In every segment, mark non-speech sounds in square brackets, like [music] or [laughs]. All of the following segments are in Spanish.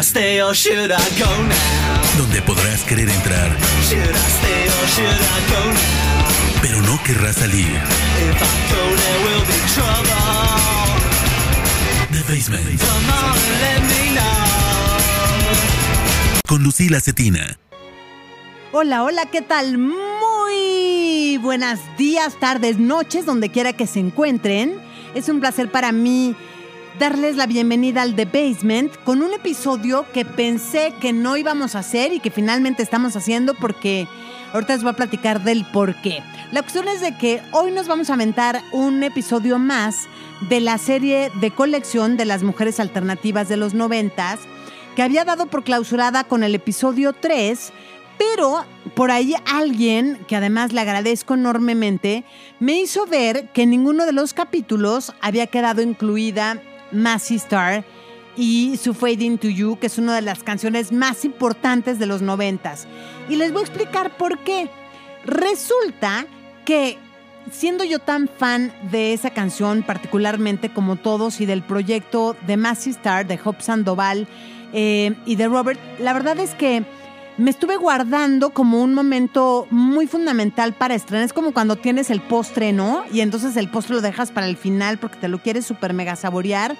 I stay or should I go now? donde podrás querer entrar, Should I stay or should I go now? pero no querrás salir. If I go, there will be trouble. The Basement, Come on, let me know. con Lucila Cetina. Hola, hola, ¿qué tal? Muy buenos días, tardes, noches, donde quiera que se encuentren. Es un placer para mí darles la bienvenida al The Basement con un episodio que pensé que no íbamos a hacer y que finalmente estamos haciendo porque ahorita les voy a platicar del por qué. La cuestión es de que hoy nos vamos a aventar un episodio más de la serie de colección de las mujeres alternativas de los noventas que había dado por clausurada con el episodio 3 pero por ahí alguien, que además le agradezco enormemente, me hizo ver que ninguno de los capítulos había quedado incluida Massey Star y su Fade Into You, que es una de las canciones más importantes de los noventas. Y les voy a explicar por qué. Resulta que siendo yo tan fan de esa canción, particularmente como todos, y del proyecto de Massey Star, de Hope Sandoval eh, y de Robert, la verdad es que me estuve guardando como un momento muy fundamental para estrenar. Es como cuando tienes el postre, ¿no? Y entonces el postre lo dejas para el final porque te lo quieres súper mega saborear.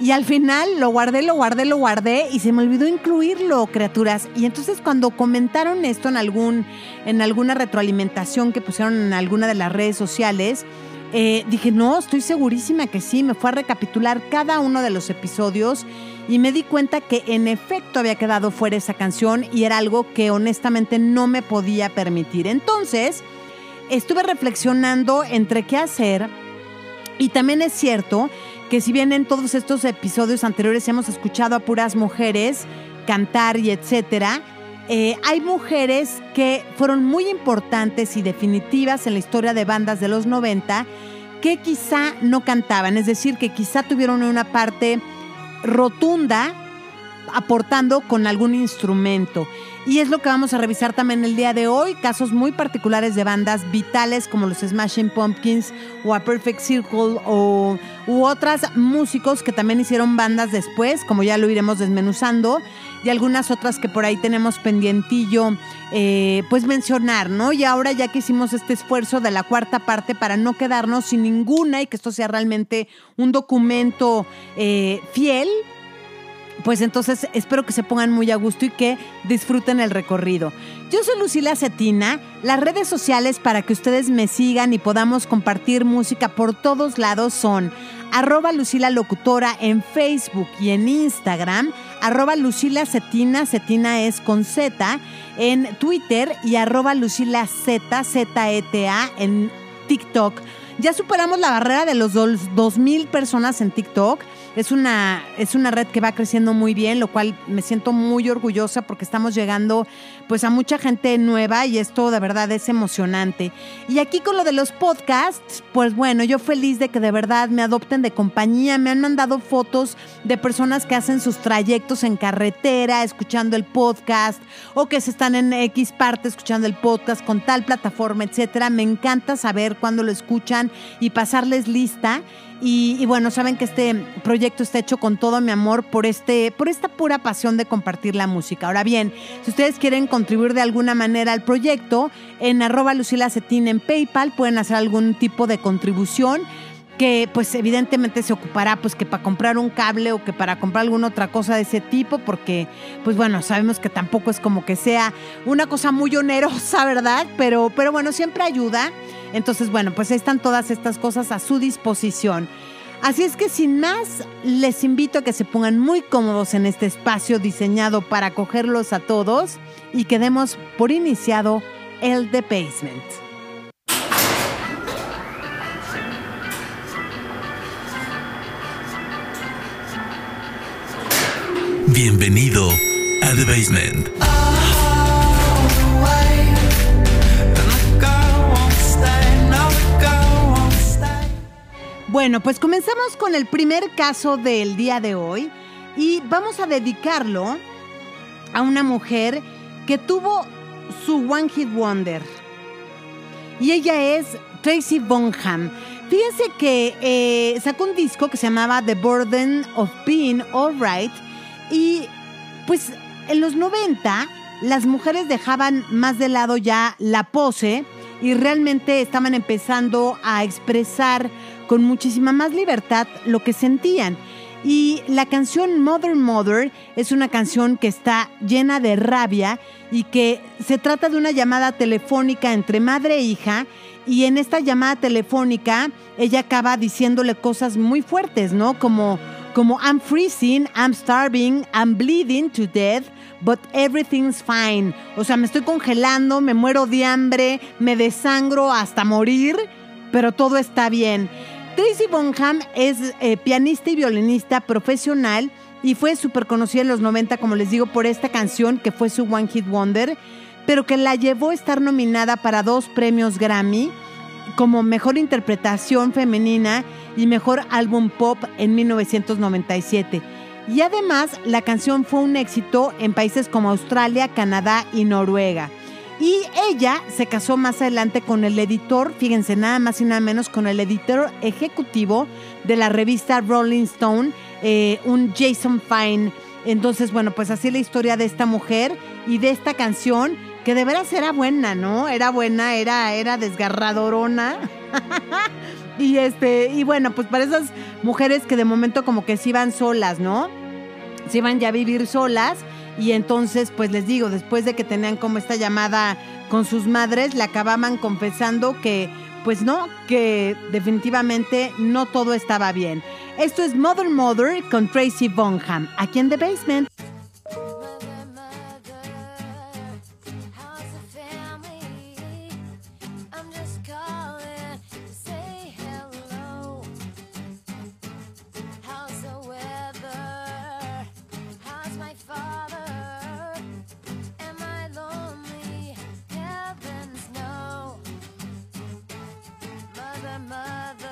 Y al final lo guardé, lo guardé, lo guardé y se me olvidó incluirlo, criaturas. Y entonces cuando comentaron esto en, algún, en alguna retroalimentación que pusieron en alguna de las redes sociales, eh, dije, no, estoy segurísima que sí. Me fue a recapitular cada uno de los episodios y me di cuenta que en efecto había quedado fuera esa canción y era algo que honestamente no me podía permitir. Entonces, estuve reflexionando entre qué hacer y también es cierto que si bien en todos estos episodios anteriores hemos escuchado a puras mujeres cantar y etcétera, eh, hay mujeres que fueron muy importantes y definitivas en la historia de bandas de los 90 que quizá no cantaban, es decir, que quizá tuvieron una parte rotunda aportando con algún instrumento. Y es lo que vamos a revisar también el día de hoy, casos muy particulares de bandas vitales como los Smashing Pumpkins o A Perfect Circle o, u otras músicos que también hicieron bandas después, como ya lo iremos desmenuzando, y algunas otras que por ahí tenemos pendientillo, eh, pues mencionar, ¿no? Y ahora ya que hicimos este esfuerzo de la cuarta parte para no quedarnos sin ninguna y que esto sea realmente un documento eh, fiel, pues entonces espero que se pongan muy a gusto y que disfruten el recorrido. Yo soy Lucila Cetina, las redes sociales para que ustedes me sigan y podamos compartir música por todos lados son arroba Lucila Locutora en Facebook y en Instagram, arroba Lucila Cetina, Cetina es con Z, en Twitter y arroba Lucila Z, Z-E-T-A en TikTok. Ya superamos la barrera de los 2.000 personas en TikTok. Es una, es una red que va creciendo muy bien, lo cual me siento muy orgullosa porque estamos llegando pues a mucha gente nueva y esto de verdad es emocionante. Y aquí con lo de los podcasts, pues bueno, yo feliz de que de verdad me adopten de compañía, me han mandado fotos de personas que hacen sus trayectos en carretera escuchando el podcast o que se están en X parte escuchando el podcast con tal plataforma, etcétera. Me encanta saber cuándo lo escuchan y pasarles lista. Y, y, bueno, saben que este proyecto está hecho con todo mi amor por, este, por esta pura pasión de compartir la música. Ahora bien, si ustedes quieren contribuir de alguna manera al proyecto, en arroba Lucila Cetín en PayPal pueden hacer algún tipo de contribución que pues evidentemente se ocupará pues que para comprar un cable o que para comprar alguna otra cosa de ese tipo porque pues bueno sabemos que tampoco es como que sea una cosa muy onerosa [laughs] verdad pero pero bueno siempre ayuda. Entonces bueno pues ahí están todas estas cosas a su disposición. Así es que sin más les invito a que se pongan muy cómodos en este espacio diseñado para acogerlos a todos y que demos por iniciado el The Basement. Bienvenido a The Basement. Bueno, pues comenzamos con el primer caso del día de hoy y vamos a dedicarlo a una mujer que tuvo su One Hit Wonder. Y ella es Tracy Bonham. Fíjense que eh, sacó un disco que se llamaba The Burden of Being Alright y Pues en los 90 las mujeres dejaban más de lado ya la pose y realmente estaban empezando a expresar con muchísima más libertad lo que sentían. Y la canción Mother Mother es una canción que está llena de rabia y que se trata de una llamada telefónica entre madre e hija. Y en esta llamada telefónica ella acaba diciéndole cosas muy fuertes, ¿no? Como, como I'm freezing, I'm starving, I'm bleeding to death, but everything's fine. O sea, me estoy congelando, me muero de hambre, me desangro hasta morir, pero todo está bien. Tracy Bonham es eh, pianista y violinista profesional y fue súper conocida en los 90, como les digo, por esta canción que fue su One Hit Wonder, pero que la llevó a estar nominada para dos premios Grammy como Mejor Interpretación Femenina y Mejor Álbum Pop en 1997. Y además, la canción fue un éxito en países como Australia, Canadá y Noruega. Y ella se casó más adelante con el editor, fíjense, nada más y nada menos, con el editor ejecutivo de la revista Rolling Stone, eh, un Jason Fine. Entonces, bueno, pues así la historia de esta mujer y de esta canción, que de veras era buena, ¿no? Era buena, era, era desgarradorona. [laughs] y este, y bueno, pues para esas mujeres que de momento como que se iban solas, ¿no? Se iban ya a vivir solas y entonces, pues les digo, después de que tenían como esta llamada con sus madres, le acababan confesando que, pues no, que definitivamente no todo estaba bien. Esto es Mother Mother con Tracy Bonham, aquí en The Basement. Mother, mother,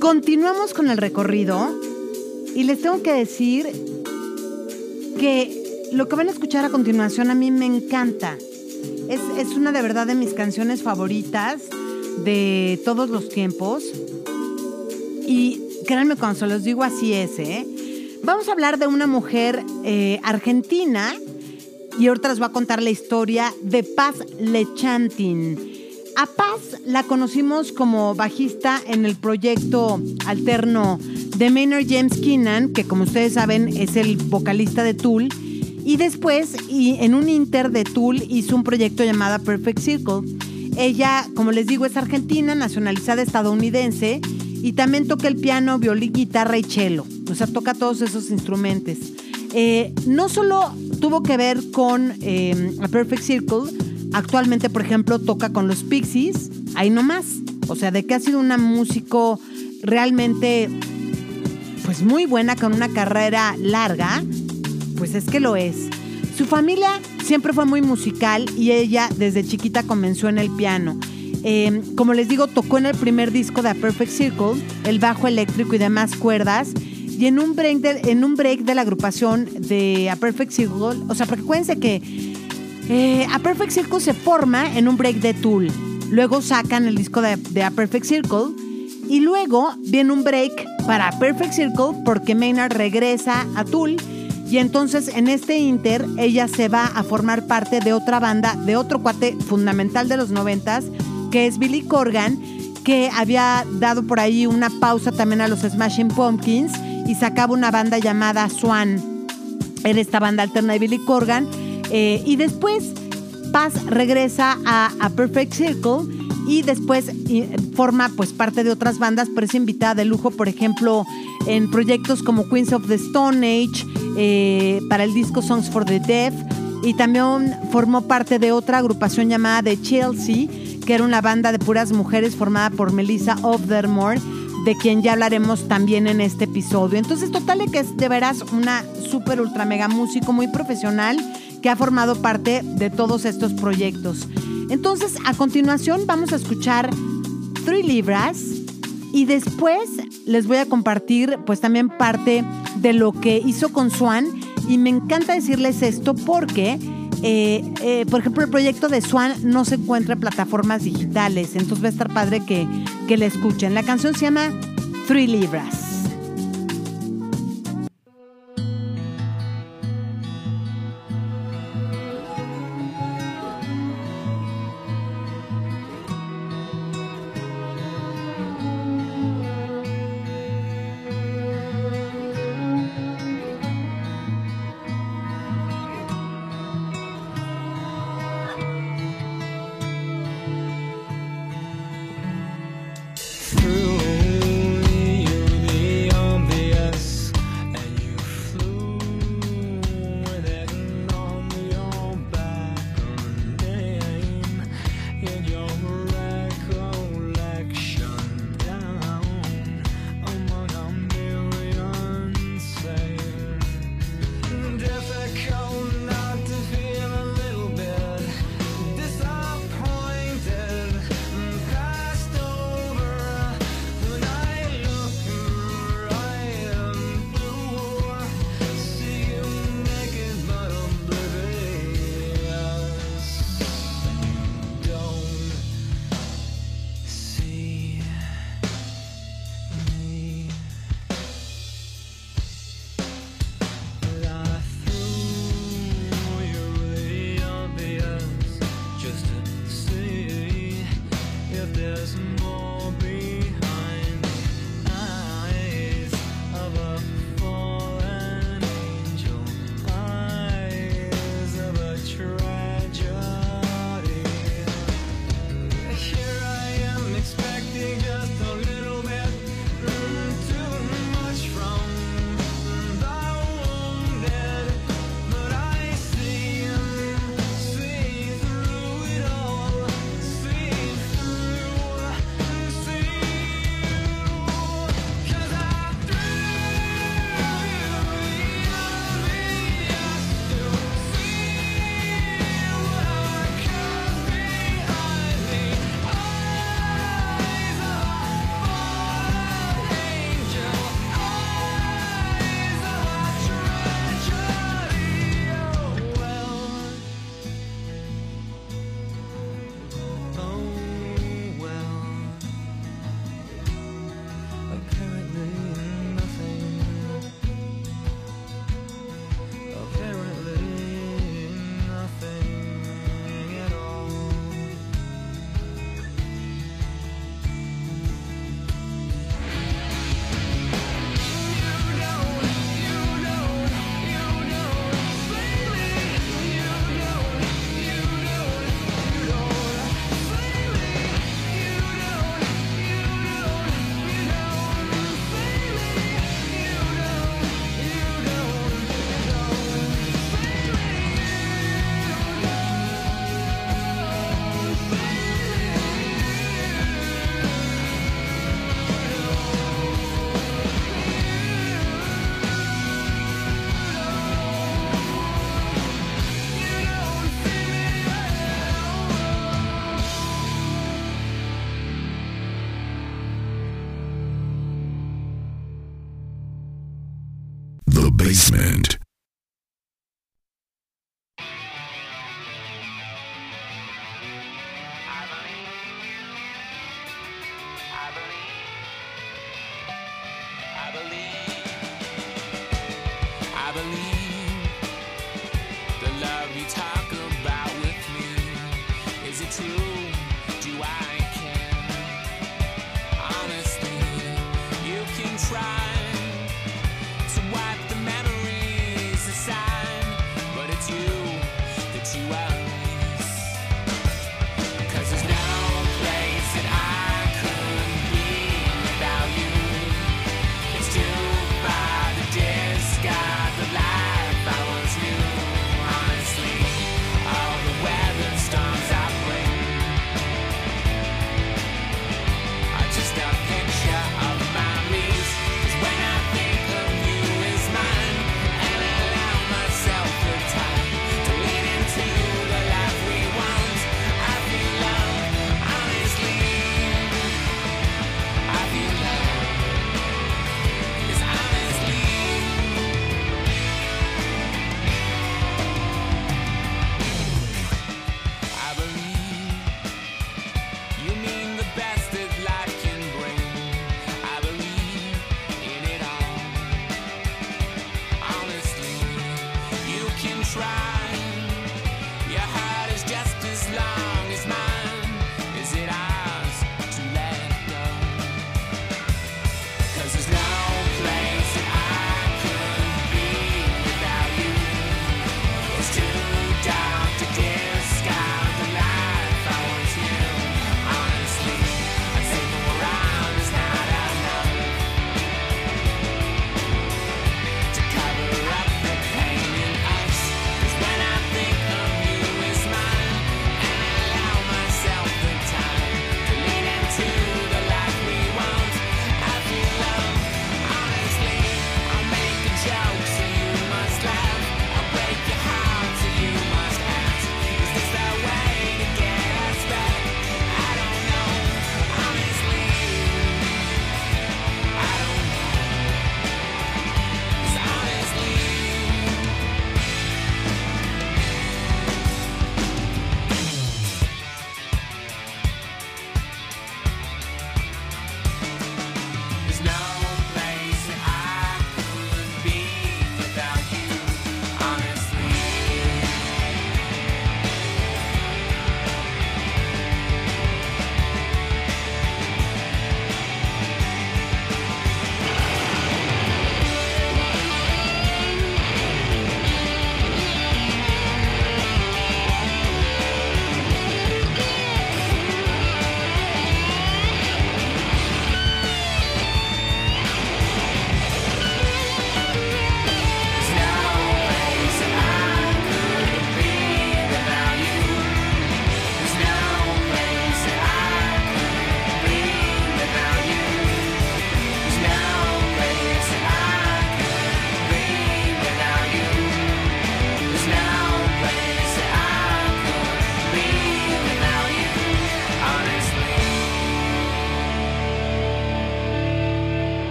Continuamos con el recorrido y les tengo que decir que lo que van a escuchar a continuación a mí me encanta. Es, es una de verdad de mis canciones favoritas. de todos los tiempos. Y créanme cuando se los digo así es, ¿eh? Vamos a hablar de una mujer eh, argentina y ahorita les voy a contar la historia de Paz Lechantin. A Paz la conocimos como bajista en el proyecto alterno de Maynard James Keenan, que como ustedes saben es el vocalista de Tool. Y después, y en un inter de Tool, hizo un proyecto llamado Perfect Circle. Ella, como les digo, es argentina, nacionalizada estadounidense, y también toca el piano, violín, guitarra y cello. O sea, toca todos esos instrumentos. Eh, no solo tuvo que ver con eh, Perfect Circle, actualmente, por ejemplo, toca con los Pixies, ahí nomás. O sea, de que ha sido una músico realmente, pues muy buena, con una carrera larga, pues es que lo es. Su familia siempre fue muy musical y ella desde chiquita comenzó en el piano. Eh, como les digo, tocó en el primer disco de A Perfect Circle, el bajo eléctrico y demás cuerdas. Y en un break de, en un break de la agrupación de A Perfect Circle, o sea, porque que eh, A Perfect Circle se forma en un break de Tool. Luego sacan el disco de, A Perfect Circle. Y luego viene un break para A Perfect Circle porque Maynard regresa a Tool. Y entonces en este inter ella se va a formar parte de otra banda, de otro cuate fundamental de los noventas, que es Billy Corgan, que había dado por ahí una pausa también a los Smashing Pumpkins y sacaba una banda llamada Swan. Era esta banda alterna de Billy Corgan. Eh, y después Paz regresa a, Perfect Circle y después y, forma pues parte de otras bandas, pero es invitada de lujo, por ejemplo, en proyectos como Queens of the Stone Age, eh, para el disco Songs for the Deaf, y también formó parte de otra agrupación llamada The Chelsea, que era una banda de puras mujeres formada por Melissa Ofdermore, de quien ya hablaremos también en este episodio. Entonces, total que es de veras una súper ultra mega músico muy profesional que ha formado parte de todos estos proyectos. Entonces, a continuación vamos a escuchar Three Libras y después les voy a compartir pues también parte de lo que hizo con Swan y me encanta decirles esto porque eh, eh, por ejemplo, el proyecto de Swan no se encuentra en plataformas digitales, entonces va a estar padre que, que la escuchen. La canción se llama Three Libras.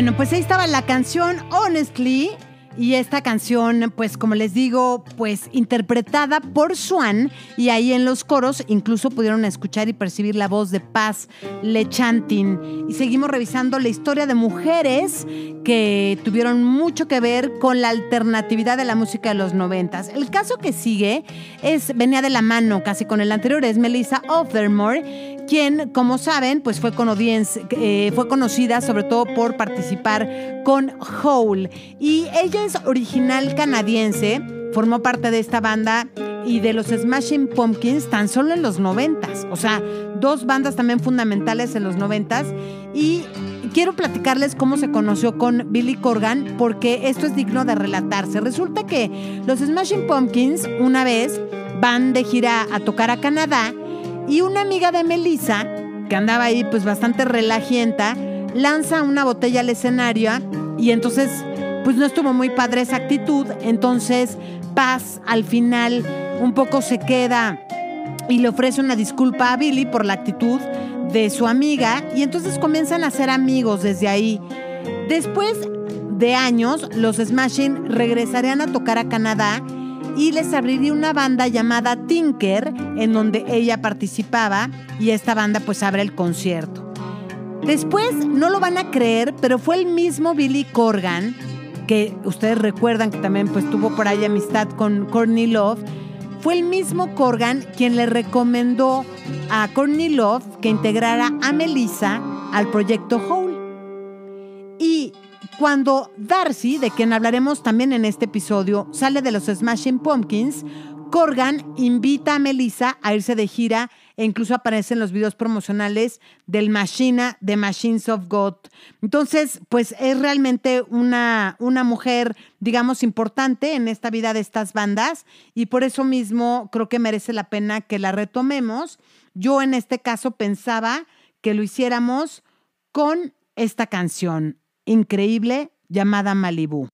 Bueno, pues ahí estaba la canción Honestly. Y esta canción, pues como les digo, pues interpretada por Swan y ahí en los coros incluso pudieron escuchar y percibir la voz de Paz Lechantin. Y seguimos revisando la historia de mujeres que tuvieron mucho que ver con la alternatividad de la música de los noventas. El caso que sigue es, venía de la mano casi con el anterior, es Melissa Offermore, quien, como saben, pues fue, eh, conocida sobre todo por participar con Hole. Y ella es original canadiense, formó parte de esta banda y de los Smashing Pumpkins tan solo en los noventas. O sea, dos bandas también fundamentales en los noventas. Y quiero platicarles cómo se conoció con Billy Corgan, porque esto es digno de relatarse. Resulta que los Smashing Pumpkins una vez van de gira a tocar a Canadá y una amiga de Melissa, que andaba ahí pues bastante relajienta, lanza una botella al escenario y entonces pues no estuvo muy padre esa actitud, entonces Paz al final un poco se queda y le ofrece una disculpa a Billy por la actitud de su amiga y entonces comienzan a ser amigos desde ahí. Después de años, los Smashing regresarían a tocar a Canadá y les abriría una banda llamada Tinker, en donde ella participaba y esta banda pues abre el concierto. Después, no lo van a creer, pero fue el mismo Billy Corgan, que ustedes recuerdan que también pues tuvo por ahí amistad con Courtney Love, fue el mismo Corgan quien le recomendó a Courtney Love que integrara a Melissa al proyecto Hole. Y cuando Darcy, de quien hablaremos también en este episodio, sale de los Smashing Pumpkins, Corgan invita a Melissa a irse de gira e incluso aparece en los videos promocionales del Machina de Machines of God. Entonces, pues es realmente una, una mujer, digamos, importante en esta vida de estas bandas y por eso mismo creo que merece la pena que la retomemos. Yo en este caso pensaba que lo hiciéramos con esta canción increíble llamada Malibu.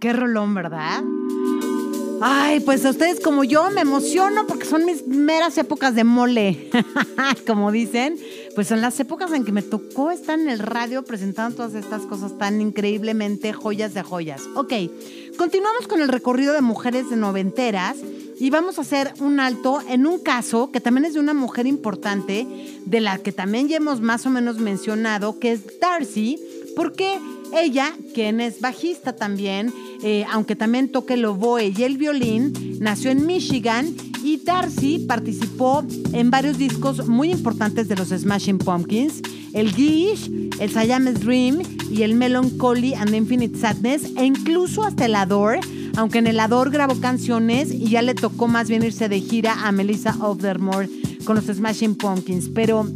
Qué rolón, ¿verdad? Ay, pues a ustedes como yo me emociono porque son mis meras épocas de mole, [laughs] como dicen. Pues en las épocas en que me tocó estar en el radio presentando todas estas cosas tan increíblemente joyas de joyas. Ok, continuamos con el recorrido de mujeres de noventeras y vamos a hacer un alto en un caso que también es de una mujer importante, de la que también ya hemos más o menos mencionado, que es Darcy, porque ella, quien es bajista también, eh, aunque también toque el oboe y el violín, nació en Michigan y Darcy participó en varios discos muy importantes de los Smashing Pumpkins, el Gish, el Siamese Dream y el Melancholy and Infinite Sadness, e incluso hasta el Adore, aunque en el Adore grabó canciones y ya le tocó más bien irse de gira a Melissa Overmore con los Smashing Pumpkins, pero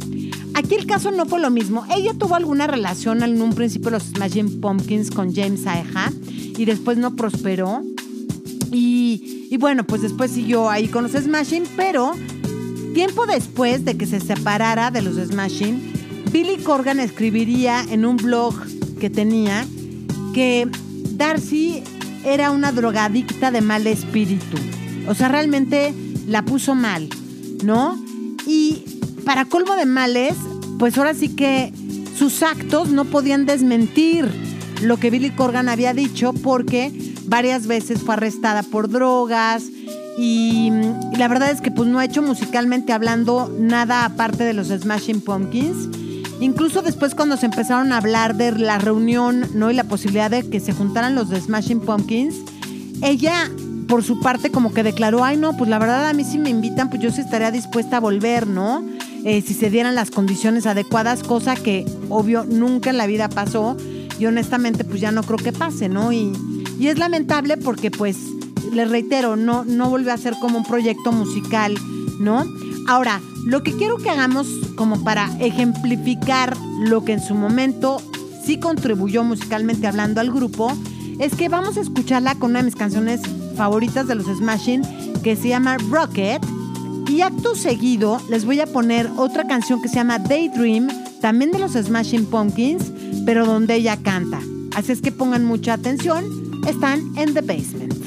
aquí el caso no fue lo mismo. Ella tuvo alguna relación en un principio los Smashing Pumpkins con James Aeha y después no prosperó. Y, y bueno, pues después siguió ahí con los Smashing, pero tiempo después de que se separara de los Smashing, Billy Corgan escribiría en un blog que tenía que Darcy era una drogadicta de mal espíritu. O sea, realmente la puso mal, ¿no? Y para colmo de males, pues ahora sí que sus actos no podían desmentir lo que Billy Corgan había dicho porque varias veces fue arrestada por drogas y, la verdad es que pues no ha hecho musicalmente hablando nada aparte de los Smashing Pumpkins. Incluso después cuando se empezaron a hablar de la reunión, ¿no? Y la posibilidad de que se juntaran los de Smashing Pumpkins, ella por su parte como que declaró, ay no, pues la verdad a mí si me invitan, pues yo sí estaría dispuesta a volver, ¿no? Eh, si se dieran las condiciones adecuadas, cosa que obvio nunca en la vida pasó y honestamente pues ya no creo que pase, ¿no? Y, y es lamentable porque pues, les reitero, no, no volvió a ser como un proyecto musical, ¿no? Ahora, lo que quiero que hagamos como para ejemplificar lo que en su momento sí contribuyó musicalmente hablando al grupo, es que vamos a escucharla con una de mis canciones favoritas de los Smashing, que se llama Rocket. Y acto seguido les voy a poner otra canción que se llama Daydream, también de los Smashing Pumpkins, pero donde ella canta. Así es que pongan mucha atención, están en The Basement.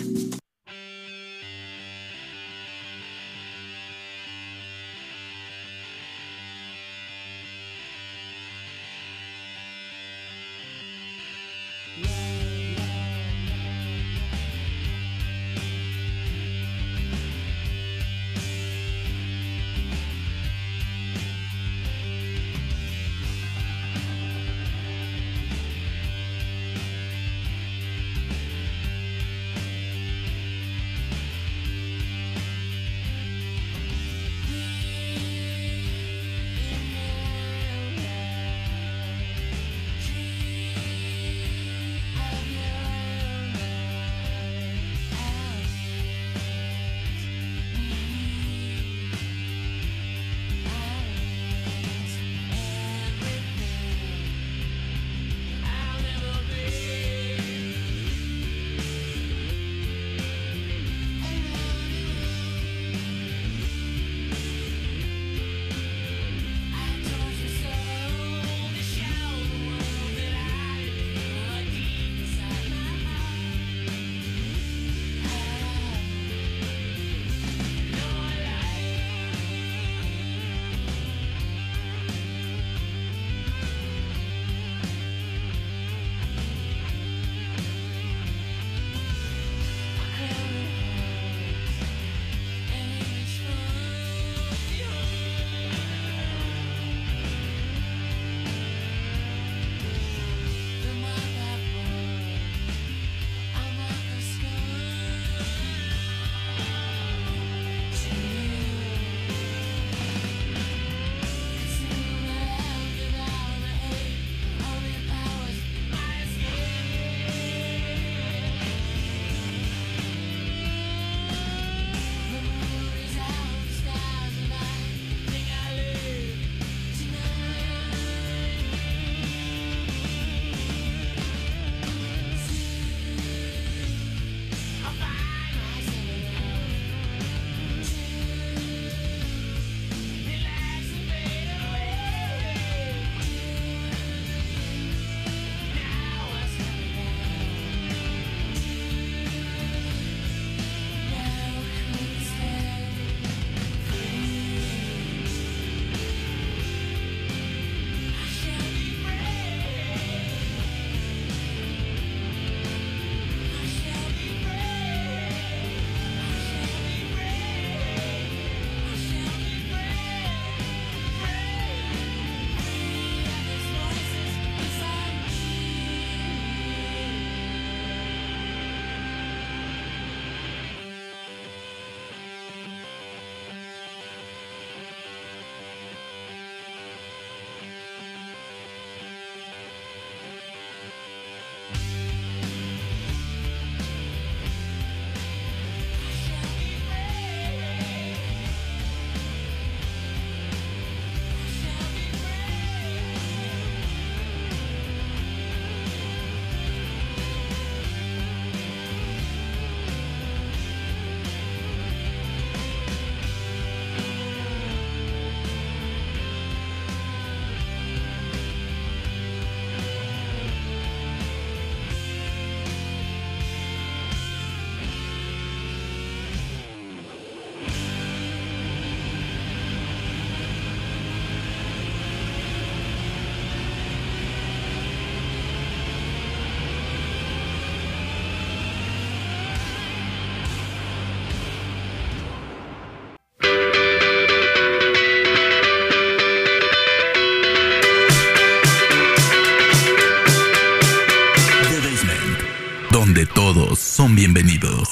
Bienvenidos.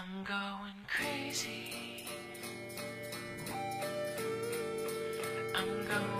I'm going crazy. I'm going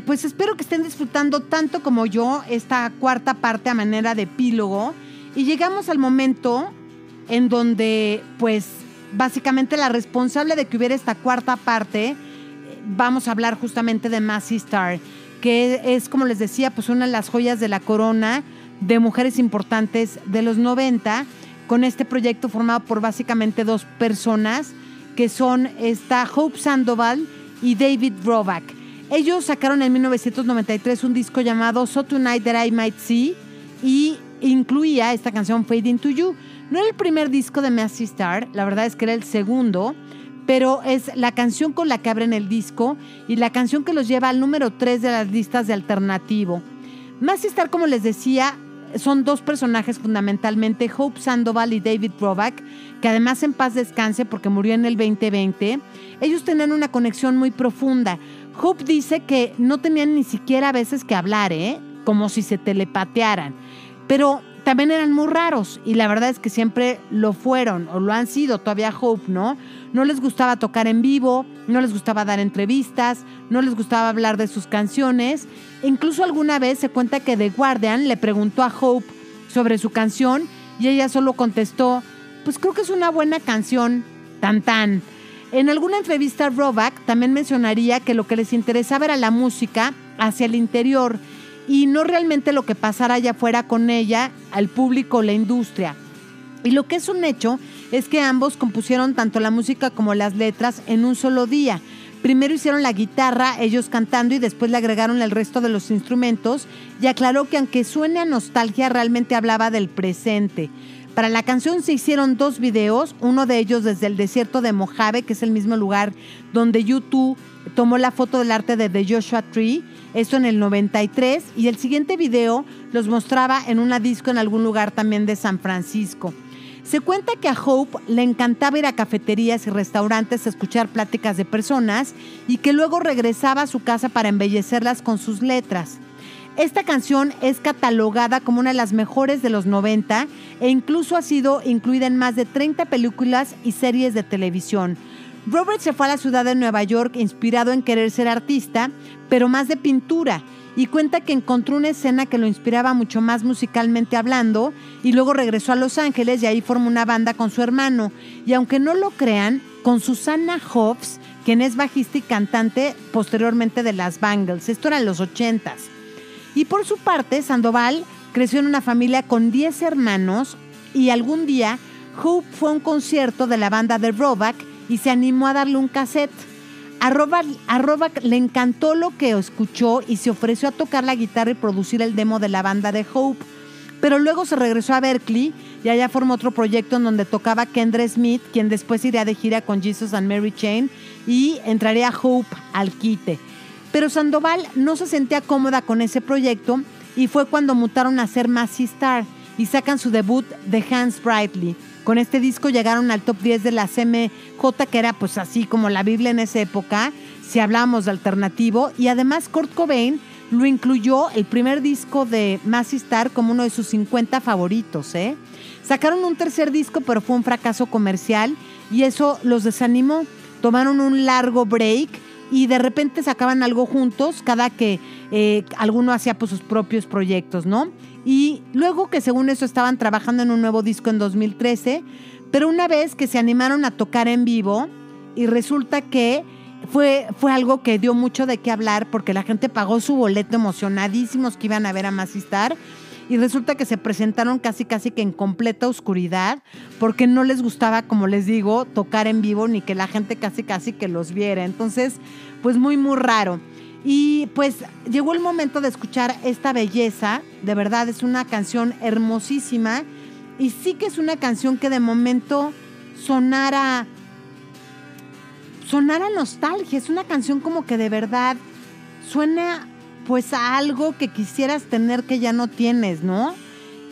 Pues espero que estén disfrutando tanto como yo esta cuarta parte a manera de epílogo. Y llegamos al momento en donde, pues, básicamente la responsable de que hubiera esta cuarta parte, eh, vamos a hablar justamente de Massey Star, que es, como les decía, pues una de las joyas de la corona de mujeres importantes de los 90, con este proyecto formado por básicamente dos personas, que son esta Hope Sandoval y David Roback. Ellos sacaron en 1993 un disco llamado So Tonight That I Might See y incluía esta canción Fade Into You. No era el primer disco de Massey Star, la verdad es que era el segundo, pero es la canción con la que abren el disco y la canción que los lleva al número 3 de las listas de alternativo. Massey Star, como les decía, son dos personajes fundamentalmente, Hope Sandoval y David Roback, que además en paz descanse porque murió en el 2020. Ellos tenían una conexión muy profunda. Hope dice que no tenían ni siquiera a veces que hablar, ¿eh? como si se telepatearan. Pero también eran muy raros y la verdad es que siempre lo fueron o lo han sido todavía Hope, ¿no? No les gustaba tocar en vivo, no les gustaba dar entrevistas, no les gustaba hablar de sus canciones. E incluso alguna vez se cuenta que The Guardian le preguntó a Hope sobre su canción y ella solo contestó, pues creo que es una buena canción, tan tan. En alguna entrevista Roback también mencionaría que lo que les interesaba era la música hacia el interior y no realmente lo que pasara allá afuera con ella, al público, la industria. Y lo que es un hecho es que ambos compusieron tanto la música como las letras en un solo día. Primero hicieron la guitarra, ellos cantando, y después le agregaron el resto de los instrumentos, y aclaró que aunque suene a nostalgia, realmente hablaba del presente. Para la canción se hicieron dos videos, uno de ellos desde el desierto de Mojave, que es el mismo lugar donde YouTube tomó la foto del arte de The Joshua Tree, eso en el 93, y el siguiente video los mostraba en una disco en algún lugar también de San Francisco. Se cuenta que a Hope le encantaba ir a cafeterías y restaurantes a escuchar pláticas de personas y que luego regresaba a su casa para embellecerlas con sus letras. Esta canción es catalogada como una de las mejores de los 90 e incluso ha sido incluida en más de 30 películas y series de televisión. Robert se fue a la ciudad de Nueva York inspirado en querer ser artista, pero más de pintura, y cuenta que encontró una escena que lo inspiraba mucho más musicalmente hablando, y luego regresó a Los Ángeles y ahí formó una banda con su hermano. Y aunque no lo crean, con Susana Hobbs, quien es bajista y cantante posteriormente de las Bangles. Esto era en los ochentas. Y por su parte, Sandoval creció en una familia con 10 hermanos y algún día Hope fue a un concierto de la banda de Roback y se animó a darle un cassette. A Roback, le encantó lo que escuchó y se ofreció a tocar la guitarra y producir el demo de la banda de Hope. Pero luego se regresó a Berkeley y allá formó otro proyecto en donde tocaba Kendra Smith, quien después iría de gira con Jesus and Mary Chain y entraría Hope al quite. Pero Sandoval no se sentía cómoda con ese proyecto y fue cuando mutaron a ser Massey Star y sacan su debut de Hans Brightly. Con este disco llegaron al top 10 de la CMJ, que era pues así como la Biblia en esa época, si hablábamos de alternativo. Y además Kurt Cobain lo incluyó el primer disco de Massey Star como uno de sus 50 favoritos. ¿eh? Sacaron un tercer disco, pero fue un fracaso comercial y eso los desanimó. Tomaron un largo break y de repente sacaban algo juntos, cada que eh, alguno hacía pues, sus propios proyectos, ¿no? Y luego que según eso estaban trabajando en un nuevo disco en 2013, pero una vez que se animaron a tocar en vivo y resulta que fue, fue algo que dio mucho de qué hablar porque la gente pagó su boleto emocionadísimos que iban a ver a Massistar y resulta que se presentaron casi casi que en completa oscuridad porque no les gustaba, como les digo, tocar en vivo ni que la gente casi casi que los viera. Entonces, pues muy muy raro. Y pues llegó el momento de escuchar esta belleza, de verdad es una canción hermosísima y sí que es una canción que de momento sonara sonara nostalgia, es una canción como que de verdad suena pues a algo que quisieras tener que ya no tienes, ¿no?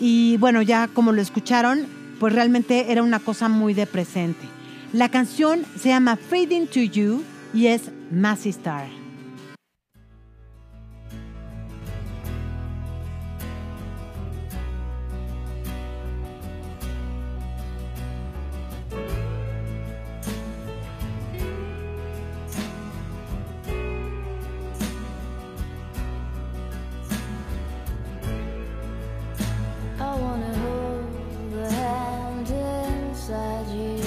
Y bueno, ya como lo escucharon, pues realmente era una cosa muy de presente. La canción se llama Fading to You y es Massey Star. Inside you.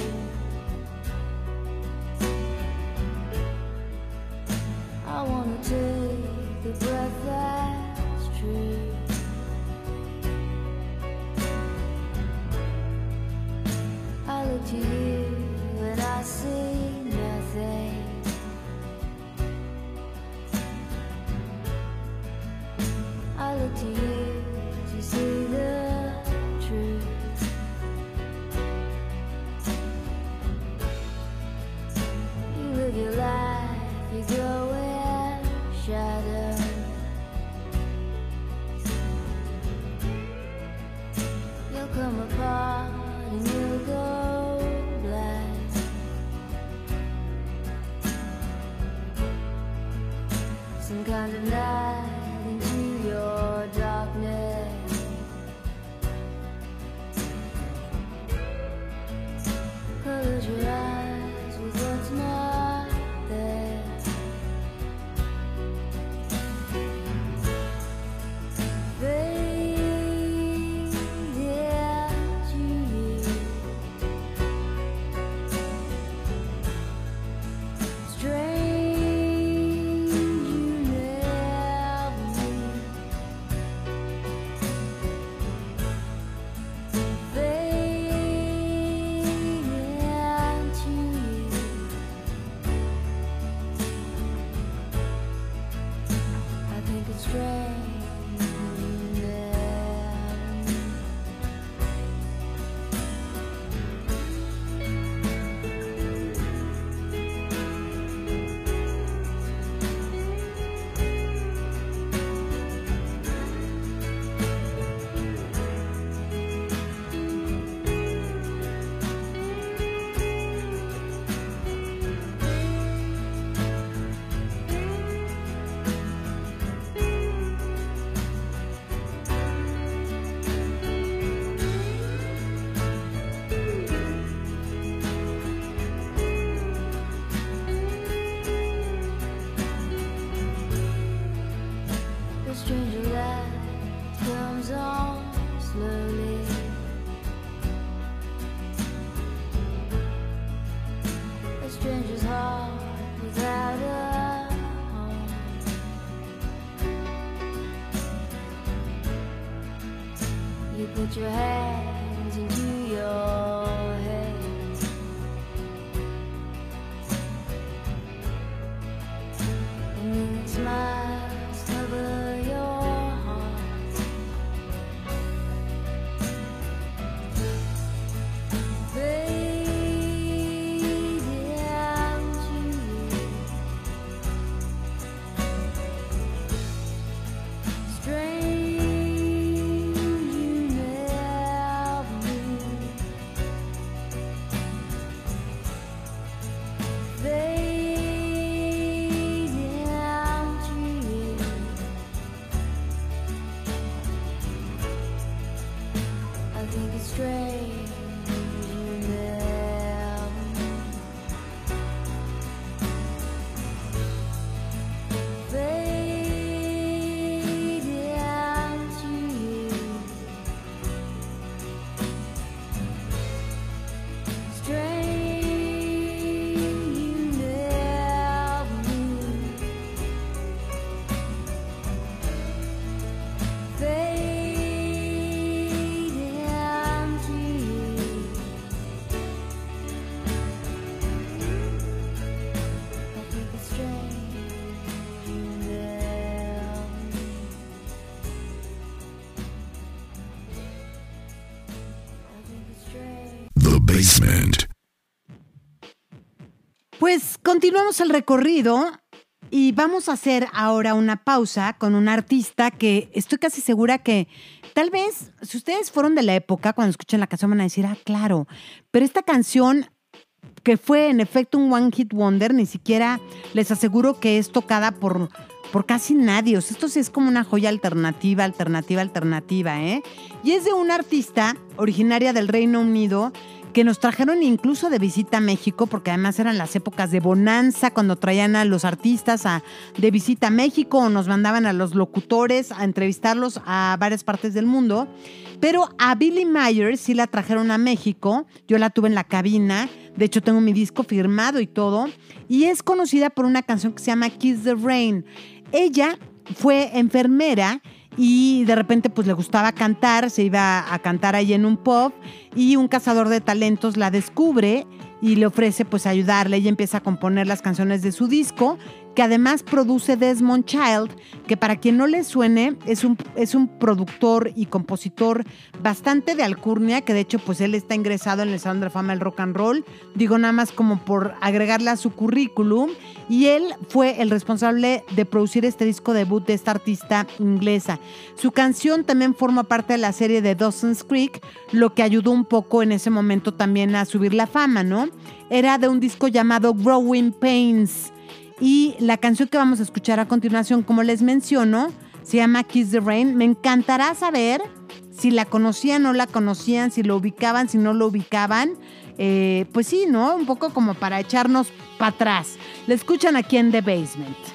I wanna take the breath that's true. I look to you and I see nothing. I look to you continuamos el recorrido y vamos a hacer ahora una pausa con un artista que estoy casi segura que tal vez, si ustedes fueron de la época, cuando escuchen la canción van a decir, ah, claro, pero esta canción que fue en efecto un One Hit Wonder, ni siquiera les aseguro que es tocada por, por casi nadie. O sea, esto sí es como una joya alternativa, alternativa, alternativa, ¿eh? Y es de una artista originaria del Reino Unido que nos trajeron incluso de visita a México, porque además eran las épocas de bonanza, cuando traían a los artistas a, de visita a México o nos mandaban a los locutores a entrevistarlos a varias partes del mundo. Pero a Billie Myers sí la trajeron a México, yo la tuve en la cabina, de hecho tengo mi disco firmado y todo, y es conocida por una canción que se llama Kiss the Rain. Ella fue enfermera y de repente pues le gustaba cantar, se iba a cantar ahí en un pub y un cazador de talentos la descubre y le ofrece pues ayudarle. Ella empieza a componer las canciones de su disco, que además produce Desmond Child, que para quien no le suene es un, es un productor y compositor bastante de alcurnia, que de hecho pues él está ingresado en el Salón de la Fama del Rock and Roll, digo nada más como por agregarle a su currículum, y él fue el responsable de producir este disco debut de esta artista inglesa. Su canción también forma parte de la serie de Dawson's Creek, lo que ayudó un poco en ese momento también a subir la fama, ¿no? Era de un disco llamado Growing Pains. Y la canción que vamos a escuchar a continuación, como les menciono, se llama Kiss the Rain. Me encantará saber si la conocían, no la conocían, si lo ubicaban, si no lo ubicaban. Eh, pues sí, ¿no? Un poco como para echarnos para atrás. La escuchan aquí en The Basement.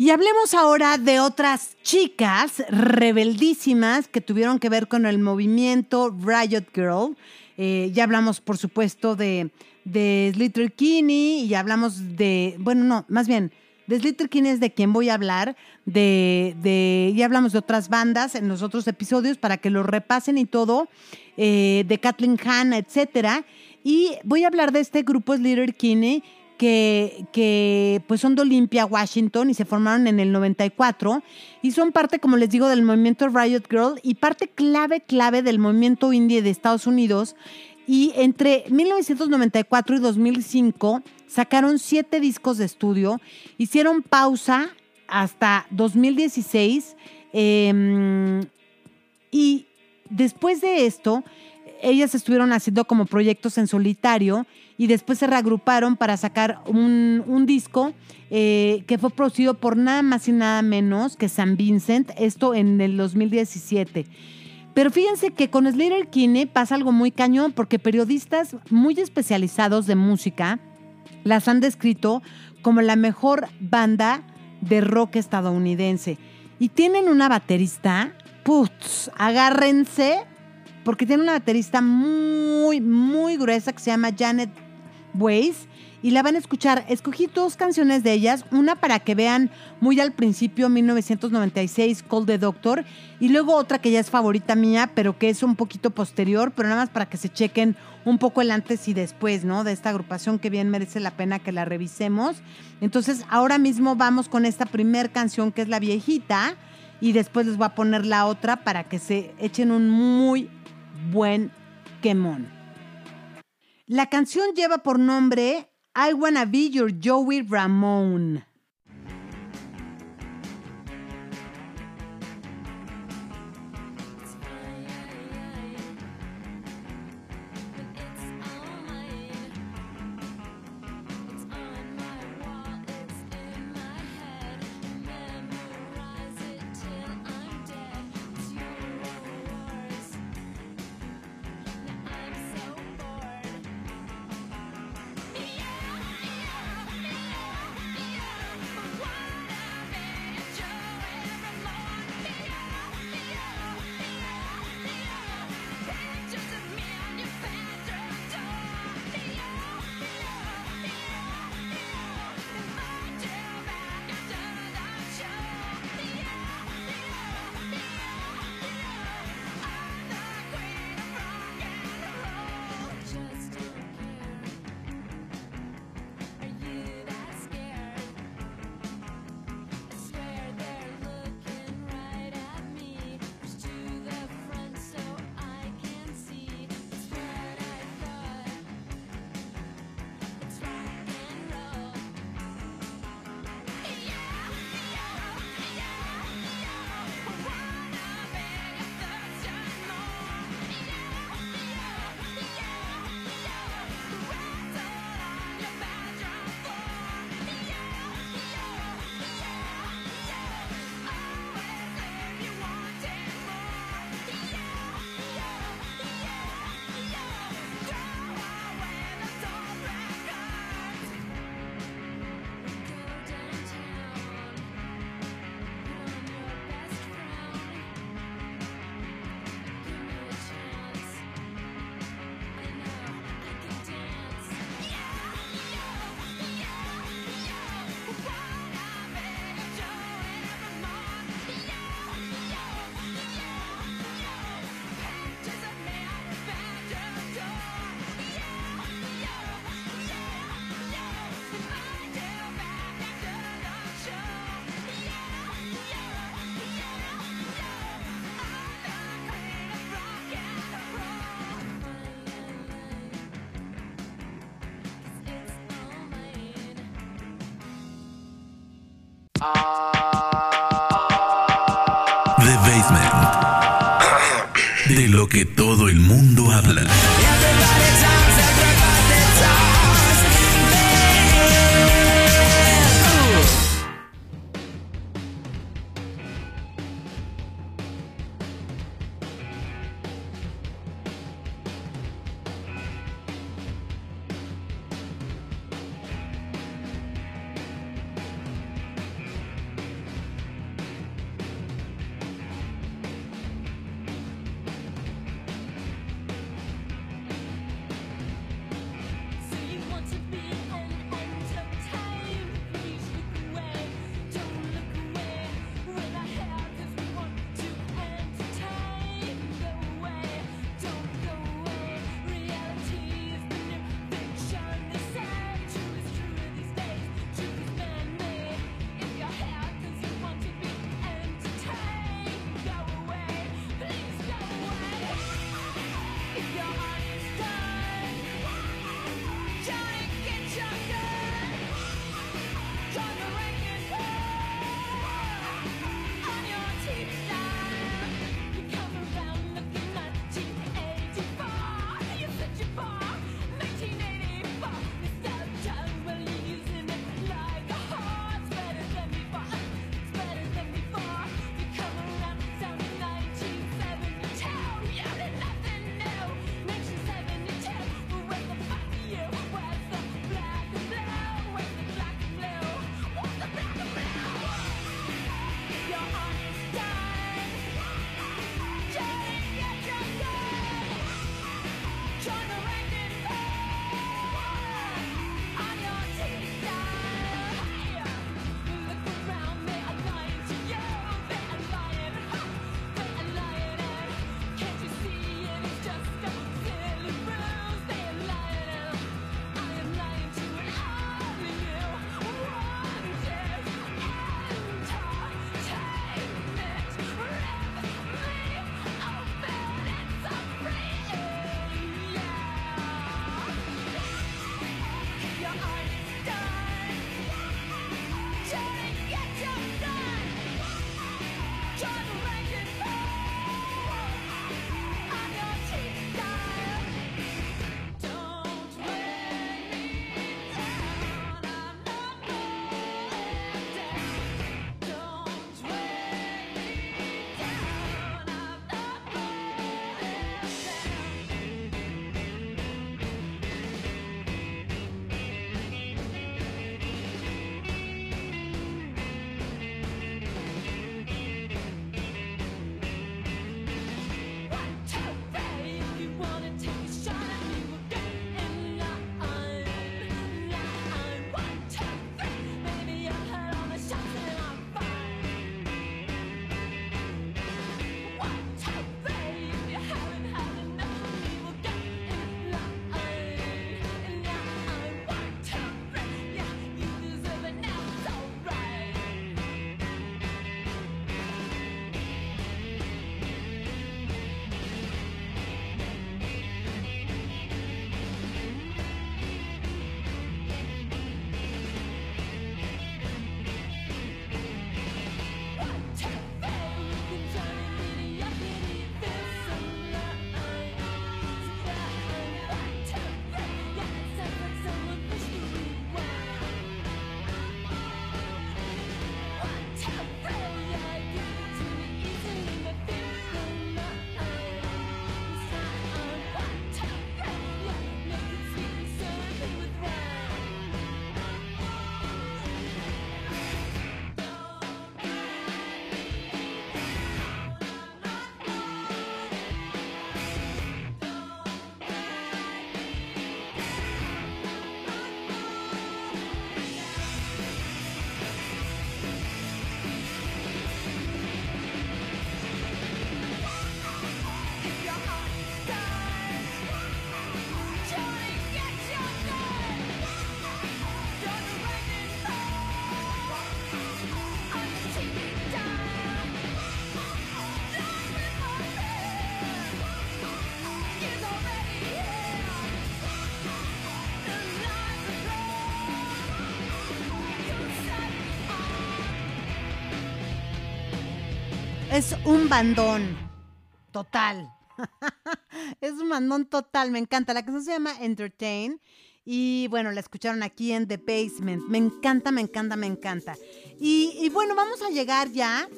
Y hablemos ahora de otras chicas rebeldísimas que tuvieron que ver con el movimiento Riot Girl. Eh, ya hablamos, por supuesto, de, de Slater Kinney y hablamos de, bueno, no, más bien, de Slater Kinney es de quien voy a hablar, de, de, ya hablamos de otras bandas en los otros episodios para que lo repasen y todo, eh, de Kathleen Hahn, etcétera. Y voy a hablar de este grupo Slater Kinney que, que pues son de Olympia, Washington, y se formaron en el 94, y son parte, como les digo, del movimiento Riot Girl, y parte clave, clave del movimiento indie de Estados Unidos, y entre 1994 y 2005 sacaron siete discos de estudio, hicieron pausa hasta 2016, eh, y después de esto, ellas estuvieron haciendo como proyectos en solitario y después se reagruparon para sacar un, un disco eh, que fue producido por nada más y nada menos que San Vincent, esto en el 2017. Pero fíjense que con Slater Kinney pasa algo muy cañón porque periodistas muy especializados de música las han descrito como la mejor banda de rock estadounidense. Y tienen una baterista, putz, agárrense, porque tiene una baterista muy, muy gruesa que se llama Janet Weiss. Y la van a escuchar. Escogí dos canciones de ellas. Una para que vean muy al principio, 1996, Call the Doctor. Y luego otra que ya es favorita mía, pero que es un poquito posterior, pero nada más para que se chequen un poco el antes y después, ¿no? De esta agrupación que bien merece la pena que la revisemos. Entonces, ahora mismo vamos con esta primer canción que es la viejita. Y después les voy a poner la otra para que se echen un muy buen quemón. La canción lleva por nombre I Wanna Be Your Joey Ramone. The Basement. De lo que todo el mundo habla. Es un bandón. Total. [laughs] es un bandón total. Me encanta. La canción se llama Entertain. Y bueno, la escucharon aquí en The Basement. Me encanta, me encanta, me encanta. Y, y bueno, vamos a llegar ya.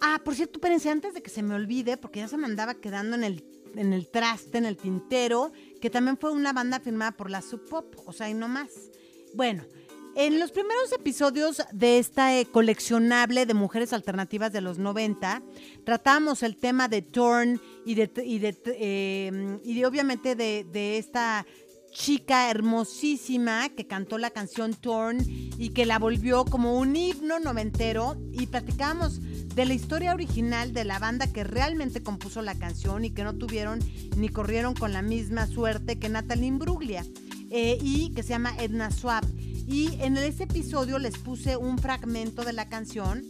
Ah, por cierto, espérense, antes de que se me olvide, porque ya se me andaba quedando en el, en el traste, en el tintero, que también fue una banda firmada por la Sub Pop, o sea, y no más. Bueno, en los primeros episodios de esta eh, coleccionable de mujeres alternativas de los 90, tratamos el tema de Torn y de, y de, eh, y de, obviamente de, de esta chica hermosísima que cantó la canción Torn y que la volvió como un himno noventero y platicábamos de la historia original de la banda que realmente compuso la canción y que no tuvieron ni corrieron con la misma suerte que Natalie Imbruglia eh, y que se llama Edna Swap. Y en ese episodio les puse un fragmento de la canción,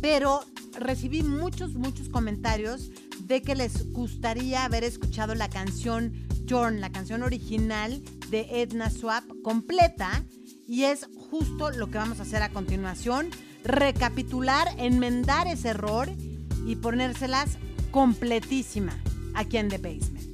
pero recibí muchos, muchos comentarios de que les gustaría haber escuchado la canción Torn, la canción original de Edna Swap completa. Y es justo lo que vamos a hacer a continuación. Recapitular, enmendar ese error y ponérselas completísima aquí en The Basement.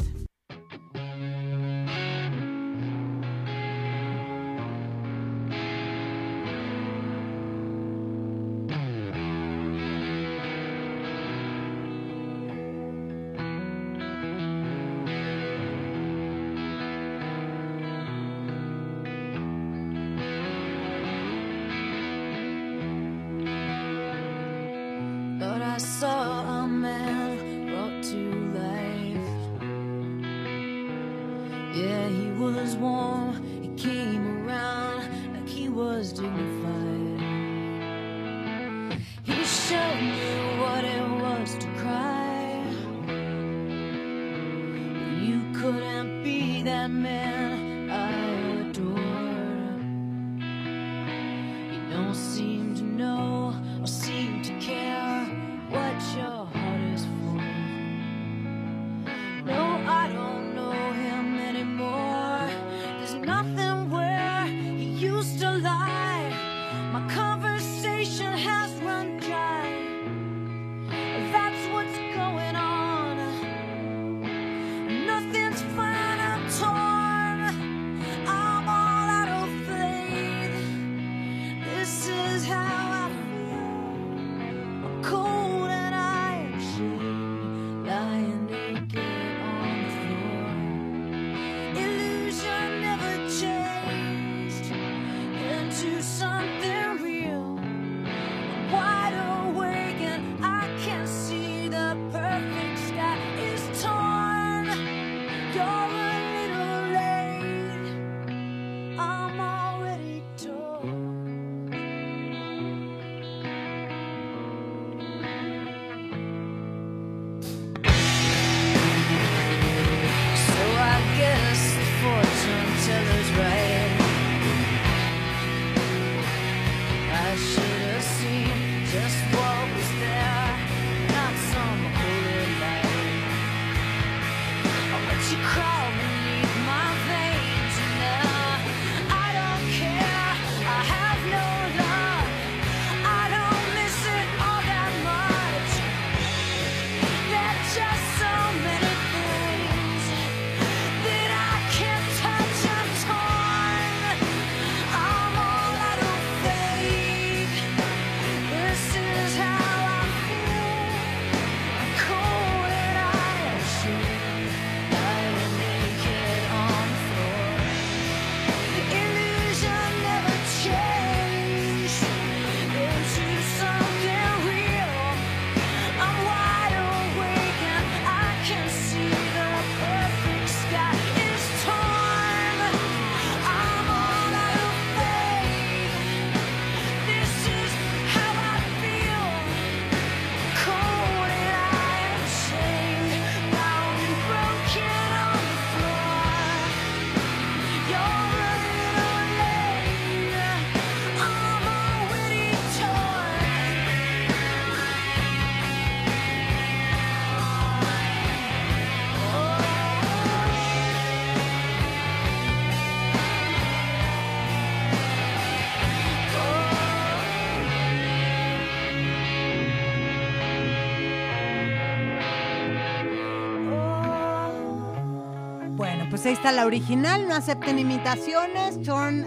Ahí está la original, no acepten imitaciones, Turn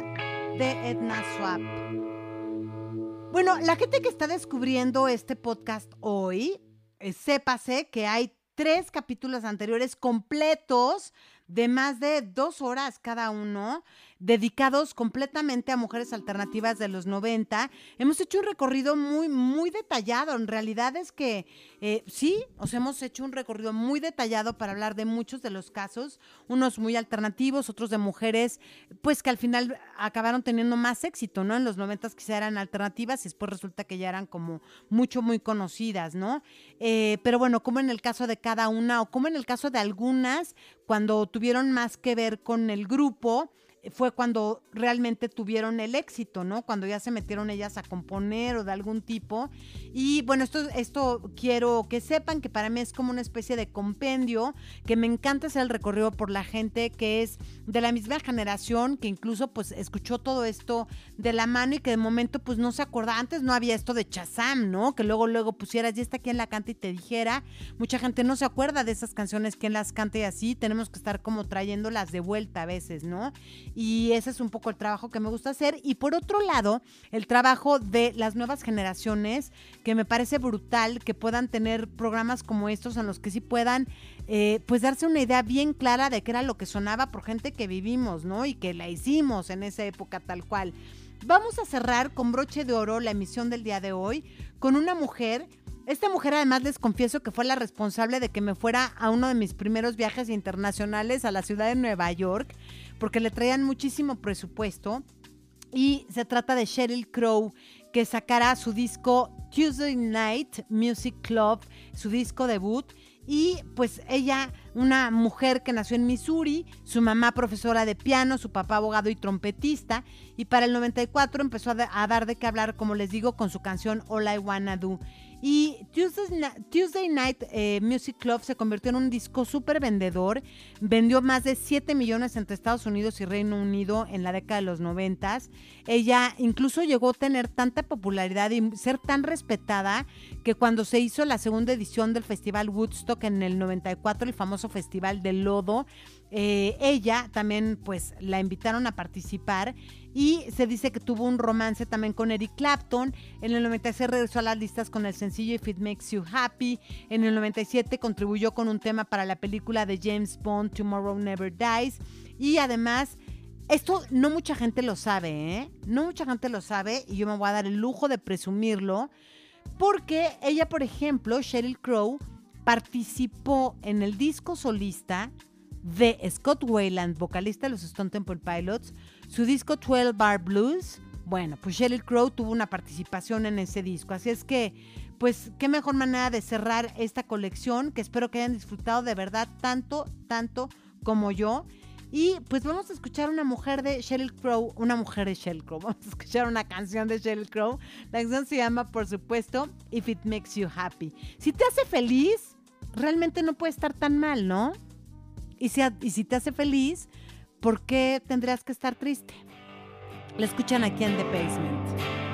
de Edna Swap. Bueno, la gente que está descubriendo este podcast hoy, eh, sépase que hay tres capítulos anteriores completos de más de dos horas cada uno, dedicados completamente a mujeres alternativas de los 90. Hemos hecho un recorrido muy, muy detallado. En realidad es que eh, sí, os hemos hecho un recorrido muy detallado para hablar de muchos de los casos, unos muy alternativos, otros de mujeres, pues que al final acabaron teniendo más éxito, ¿no? En los 90 quizá eran alternativas y después resulta que ya eran como mucho, muy conocidas, ¿no? Eh, pero bueno, como en el caso de cada una o como en el caso de algunas, cuando tuvieron más que ver con el grupo, fue cuando realmente tuvieron el éxito, ¿no? Cuando ya se metieron ellas a componer o de algún tipo. Y bueno, esto, esto quiero que sepan que para mí es como una especie de compendio, que me encanta hacer el recorrido por la gente que es de la misma generación, que incluso pues escuchó todo esto de la mano y que de momento pues no se acuerda. Antes no había esto de Chazam, ¿no? Que luego, luego pusieras, ya está quien la canta y te dijera. Mucha gente no se acuerda de esas canciones, quién las canta y así. Tenemos que estar como trayéndolas de vuelta a veces, ¿no? Y ese es un poco el trabajo que me gusta hacer. Y por otro lado, el trabajo de las nuevas generaciones, que me parece brutal que puedan tener programas como estos en los que sí puedan, eh, pues darse una idea bien clara de qué era lo que sonaba por gente que vivimos, ¿no? Y que la hicimos en esa época tal cual. Vamos a cerrar con broche de oro la emisión del día de hoy con una mujer esta mujer además les confieso que fue la responsable de que me fuera a uno de mis primeros viajes internacionales a la ciudad de Nueva York, porque le traían muchísimo presupuesto. Y se trata de Sheryl Crow, que sacará su disco Tuesday Night Music Club, su disco debut. Y pues ella, una mujer que nació en Missouri, su mamá profesora de piano, su papá abogado y trompetista, y para el 94 empezó a, da- a dar de qué hablar, como les digo, con su canción All I Wanna Do. Y Tuesday Night eh, Music Club se convirtió en un disco súper vendedor. Vendió más de 7 millones entre Estados Unidos y Reino Unido en la década de los 90. Ella incluso llegó a tener tanta popularidad y ser tan respetada que cuando se hizo la segunda edición del Festival Woodstock en el 94, el famoso Festival del Lodo, eh, ella también pues la invitaron a participar y se dice que tuvo un romance también con Eric Clapton. En el 96 regresó a las listas con el sencillo If It Makes You Happy. En el 97 contribuyó con un tema para la película de James Bond Tomorrow Never Dies. Y además, esto no mucha gente lo sabe, ¿eh? No mucha gente lo sabe y yo me voy a dar el lujo de presumirlo. Porque ella, por ejemplo, Sheryl Crow, participó en el disco solista de Scott Wayland, vocalista de los Stone Temple Pilots, su disco 12 Bar Blues. Bueno, pues Sheryl Crow tuvo una participación en ese disco. Así es que, pues, qué mejor manera de cerrar esta colección que espero que hayan disfrutado de verdad tanto, tanto como yo. Y pues vamos a escuchar una mujer de Sheryl Crow, una mujer de Sheryl Crow. [laughs] Vamos a escuchar una canción de Sheryl Crow. La canción se llama, por supuesto, If It Makes You Happy. Si te hace feliz, realmente no puede estar tan mal, ¿no? Y si, y si te hace feliz, ¿por qué tendrías que estar triste? La escuchan aquí en The Basement.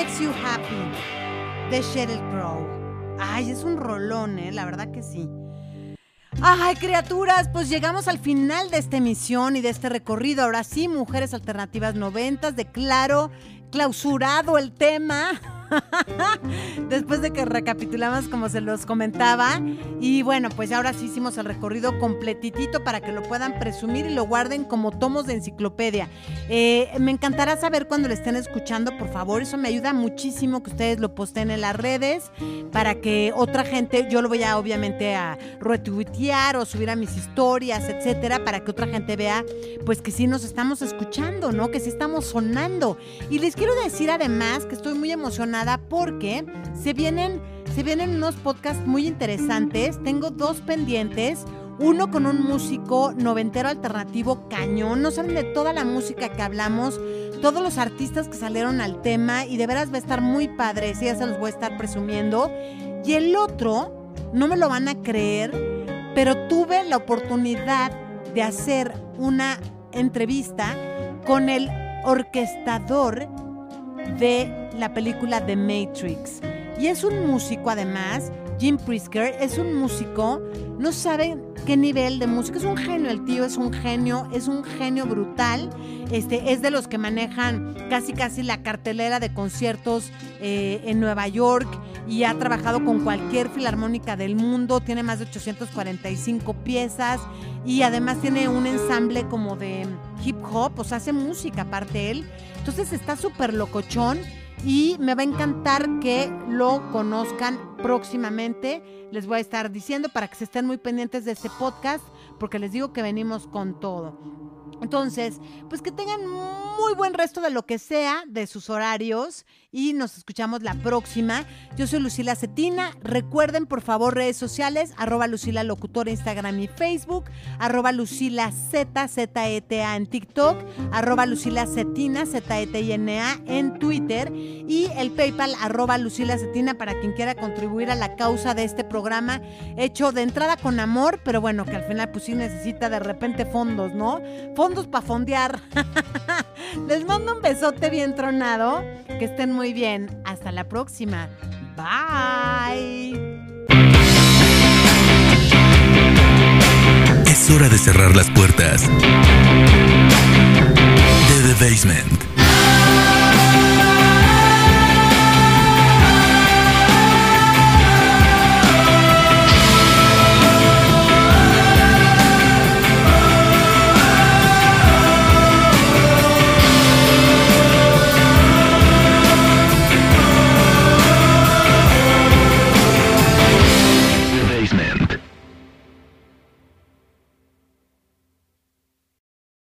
Makes You Happy, de Sheryl Crow. Ay, es un rolón, ¿eh? La verdad que sí. Ay, criaturas, pues llegamos al final de esta emisión y de este recorrido. Ahora sí, Mujeres Alternativas Noventas, declaro clausurado el tema. [laughs] Después de que recapitulamos como se los comentaba. Y bueno, pues ahora sí hicimos el recorrido completitito para que lo puedan presumir y lo guarden como tomos de enciclopedia. Eh, me encantará saber cuando lo estén escuchando, por favor. Eso me ayuda muchísimo que ustedes lo posteen en las redes para que otra gente, yo lo voy a obviamente a retuitear o subir a mis historias, etcétera, para que otra gente vea pues que sí nos estamos escuchando, ¿no? Que sí estamos sonando. Y les quiero decir además que estoy muy emocionada porque se vienen, se vienen unos podcasts muy interesantes. Tengo dos pendientes. Uno con un músico noventero alternativo cañón. No saben de toda la música que hablamos, todos los artistas que salieron al tema y de veras va a estar muy padre. Sí, ya se los voy a estar presumiendo. Y el otro, no me lo van a creer, pero tuve la oportunidad de hacer una entrevista con el orquestador de la película The Matrix. Y es un músico además, Jim Prisker, es un músico, no saben qué nivel de músico, es un genio, el tío es un genio, es un genio brutal, este, es de los que manejan casi casi la cartelera de conciertos eh, en Nueva York y ha trabajado con cualquier filarmónica del mundo, tiene más de 845 piezas y además tiene un ensamble como de hip hop, o sea, hace música aparte él. Entonces está súper locochón y me va a encantar que lo conozcan próximamente. Les voy a estar diciendo para que se estén muy pendientes de este podcast porque les digo que venimos con todo. Entonces, pues que tengan muy buen resto de lo que sea de sus horarios y nos escuchamos la próxima. Yo soy Lucila Cetina. Recuerden, por favor, redes sociales, arroba Lucila Instagram y Facebook, arroba Lucila Z, E, en TikTok, arroba Lucila Cetina, Z, E, T, I, N, A en Twitter y el PayPal, arroba Lucila Cetina para quien quiera contribuir a la causa de este programa hecho de entrada con amor, pero bueno, que al final pues sí necesita de repente fondos, ¿no? Fondos para fondear. [laughs] Les mando un besote bien tronado. Que estén muy bien. Hasta la próxima. Bye. Es hora de cerrar las puertas. De The Basement.